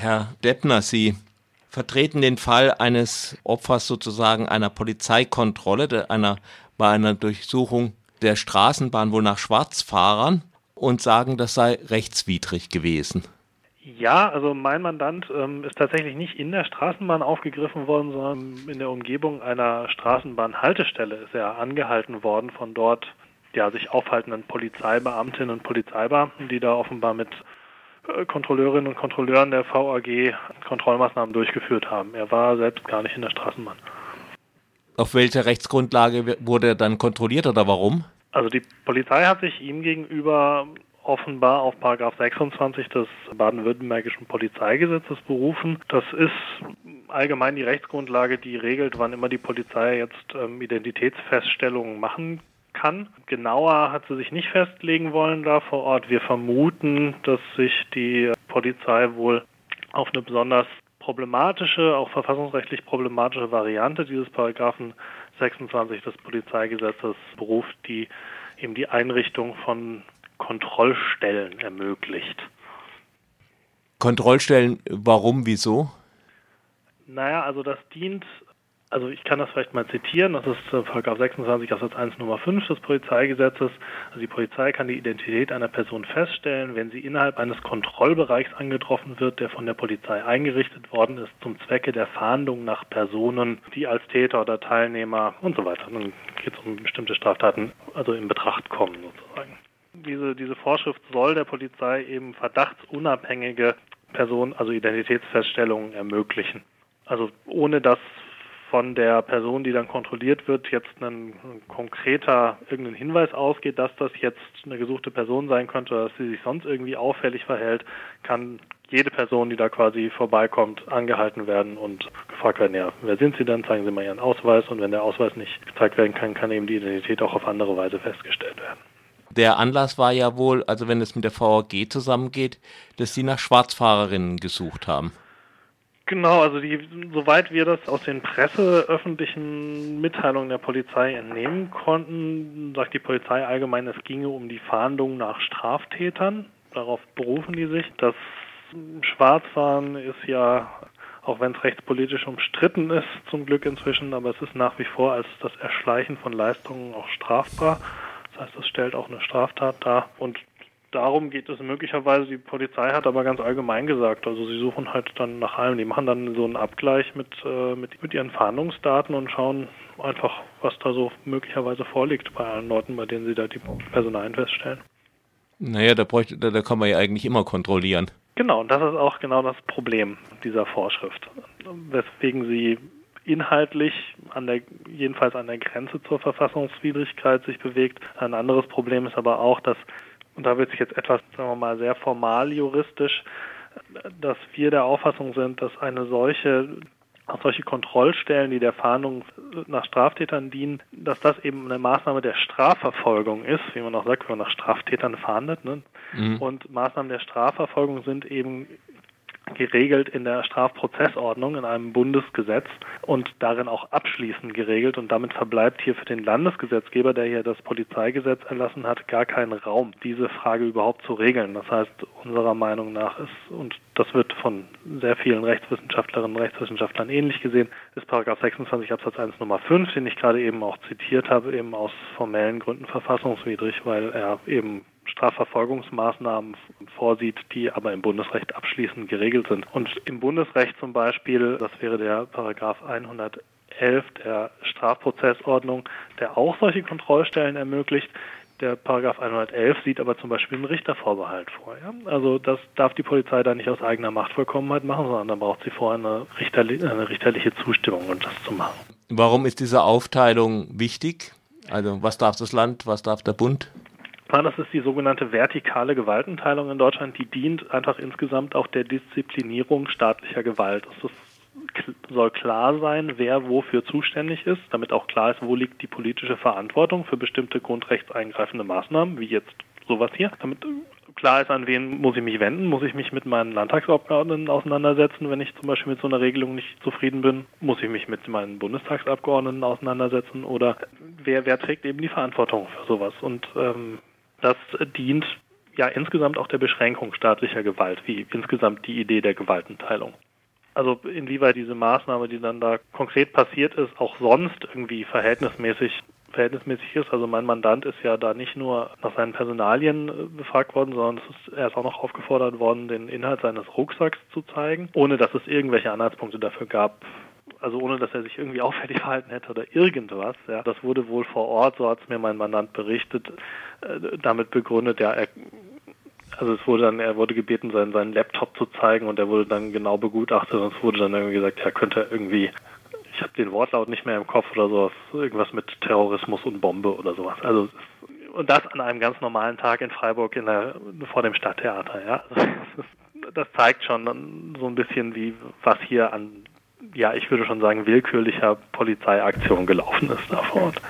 Herr Deppner, Sie vertreten den Fall eines Opfers sozusagen einer Polizeikontrolle, einer, bei einer Durchsuchung der Straßenbahn wohl nach Schwarzfahrern und sagen, das sei rechtswidrig gewesen. Ja, also mein Mandant ähm, ist tatsächlich nicht in der Straßenbahn aufgegriffen worden, sondern in der Umgebung einer Straßenbahnhaltestelle ist er angehalten worden von dort ja, sich aufhaltenden Polizeibeamtinnen und Polizeibeamten, die da offenbar mit Kontrolleurinnen und Kontrolleuren der VAG Kontrollmaßnahmen durchgeführt haben. Er war selbst gar nicht in der Straßenbahn. Auf welcher Rechtsgrundlage wurde er dann kontrolliert oder warum? Also die Polizei hat sich ihm gegenüber offenbar auf Paragraph 26 des baden-württembergischen Polizeigesetzes berufen. Das ist allgemein die Rechtsgrundlage, die regelt, wann immer die Polizei jetzt ähm, Identitätsfeststellungen machen kann. Genauer hat sie sich nicht festlegen wollen da vor Ort. Wir vermuten, dass sich die Polizei wohl auf eine besonders problematische, auch verfassungsrechtlich problematische Variante dieses Paragraphen 26 des Polizeigesetzes beruft, die eben die Einrichtung von Kontrollstellen ermöglicht. Kontrollstellen, warum, wieso? Naja, also das dient also ich kann das vielleicht mal zitieren, das ist äh, Paragraph 26 Absatz 1 Nummer 5 des Polizeigesetzes. Also die Polizei kann die Identität einer Person feststellen, wenn sie innerhalb eines Kontrollbereichs angetroffen wird, der von der Polizei eingerichtet worden ist, zum Zwecke der Fahndung nach Personen, die als Täter oder Teilnehmer und so weiter. Dann geht es um bestimmte Straftaten, also in Betracht kommen sozusagen. Diese, diese Vorschrift soll der Polizei eben verdachtsunabhängige Personen, also Identitätsfeststellungen ermöglichen. Also ohne dass von der Person, die dann kontrolliert wird, jetzt ein, konkreter irgendein Hinweis ausgeht, dass das jetzt eine gesuchte Person sein könnte, dass sie sich sonst irgendwie auffällig verhält, kann jede Person, die da quasi vorbeikommt, angehalten werden und gefragt werden, ja, wer sind Sie denn? Zeigen Sie mal Ihren Ausweis. Und wenn der Ausweis nicht gezeigt werden kann, kann eben die Identität auch auf andere Weise festgestellt werden. Der Anlass war ja wohl, also wenn es mit der VAG zusammengeht, dass Sie nach Schwarzfahrerinnen gesucht haben. Genau, also die, soweit wir das aus den presseöffentlichen Mitteilungen der Polizei entnehmen konnten, sagt die Polizei allgemein, es ginge um die Fahndung nach Straftätern. Darauf berufen die sich. Das Schwarzfahren ist ja, auch wenn es rechtspolitisch umstritten ist, zum Glück inzwischen, aber es ist nach wie vor als das Erschleichen von Leistungen auch strafbar. Das heißt, es stellt auch eine Straftat dar. Und darum geht es möglicherweise. Die Polizei hat aber ganz allgemein gesagt, also sie suchen halt dann nach allem. Die machen dann so einen Abgleich mit, äh, mit, mit ihren Fahndungsdaten und schauen einfach, was da so möglicherweise vorliegt bei allen Leuten, bei denen sie da die Personalien feststellen. Naja, da, bräuchte, da, da kann man ja eigentlich immer kontrollieren. Genau, und das ist auch genau das Problem dieser Vorschrift, weswegen sie inhaltlich an der jedenfalls an der Grenze zur Verfassungswidrigkeit sich bewegt. Ein anderes Problem ist aber auch, dass und da wird sich jetzt etwas, sagen wir mal, sehr formal juristisch, dass wir der Auffassung sind, dass eine solche auch solche Kontrollstellen, die der Fahndung nach Straftätern dienen, dass das eben eine Maßnahme der Strafverfolgung ist, wie man auch sagt, wenn man nach Straftätern fahndet. Ne? Mhm. Und Maßnahmen der Strafverfolgung sind eben geregelt in der Strafprozessordnung in einem Bundesgesetz und darin auch abschließend geregelt und damit verbleibt hier für den Landesgesetzgeber, der hier das Polizeigesetz erlassen hat, gar kein Raum, diese Frage überhaupt zu regeln. Das heißt, unserer Meinung nach ist, und das wird von sehr vielen Rechtswissenschaftlerinnen und Rechtswissenschaftlern ähnlich gesehen, ist Paragraph 26 Absatz 1 Nummer 5, den ich gerade eben auch zitiert habe, eben aus formellen Gründen verfassungswidrig, weil er eben Strafverfolgungsmaßnahmen vorsieht, die aber im Bundesrecht abschließend geregelt sind. Und im Bundesrecht zum Beispiel, das wäre der Paragraph 111 der Strafprozessordnung, der auch solche Kontrollstellen ermöglicht. Der Paragraph 111 sieht aber zum Beispiel einen Richtervorbehalt vor. Ja? Also das darf die Polizei da nicht aus eigener Machtvollkommenheit machen, sondern dann braucht sie vorher eine, richterli eine richterliche Zustimmung, um das zu machen. Warum ist diese Aufteilung wichtig? Also was darf das Land, was darf der Bund? Das ist die sogenannte vertikale Gewaltenteilung in Deutschland. Die dient einfach insgesamt auch der Disziplinierung staatlicher Gewalt. Es soll klar sein, wer wofür zuständig ist, damit auch klar ist, wo liegt die politische Verantwortung für bestimmte grundrechtseingreifende Maßnahmen, wie jetzt sowas hier. Damit klar ist, an wen muss ich mich wenden, muss ich mich mit meinen Landtagsabgeordneten auseinandersetzen, wenn ich zum Beispiel mit so einer Regelung nicht zufrieden bin, muss ich mich mit meinen Bundestagsabgeordneten auseinandersetzen oder wer, wer trägt eben die Verantwortung für sowas. Und ähm, das dient ja insgesamt auch der Beschränkung staatlicher Gewalt, wie insgesamt die Idee der Gewaltenteilung. Also inwieweit diese Maßnahme, die dann da konkret passiert ist, auch sonst irgendwie verhältnismäßig verhältnismäßig ist. Also mein Mandant ist ja da nicht nur nach seinen Personalien äh, befragt worden, sondern ist, er ist auch noch aufgefordert worden, den Inhalt seines Rucksacks zu zeigen, ohne dass es irgendwelche Anhaltspunkte dafür gab, also ohne dass er sich irgendwie auffällig verhalten hätte oder irgendwas. Ja. Das wurde wohl vor Ort, so hat es mir mein Mandant berichtet, äh, damit begründet, ja, er, also es wurde dann, er wurde gebeten, seinen, seinen Laptop zu zeigen und er wurde dann genau begutachtet und es wurde dann irgendwie gesagt, er könnte irgendwie ich habe den Wortlaut nicht mehr im Kopf oder sowas, irgendwas mit Terrorismus und Bombe oder sowas. Also und das an einem ganz normalen Tag in Freiburg in der, vor dem Stadttheater, ja. Das zeigt schon so ein bisschen, wie was hier an ja, ich würde schon sagen, willkürlicher Polizeiaktion gelaufen ist da vor Ort.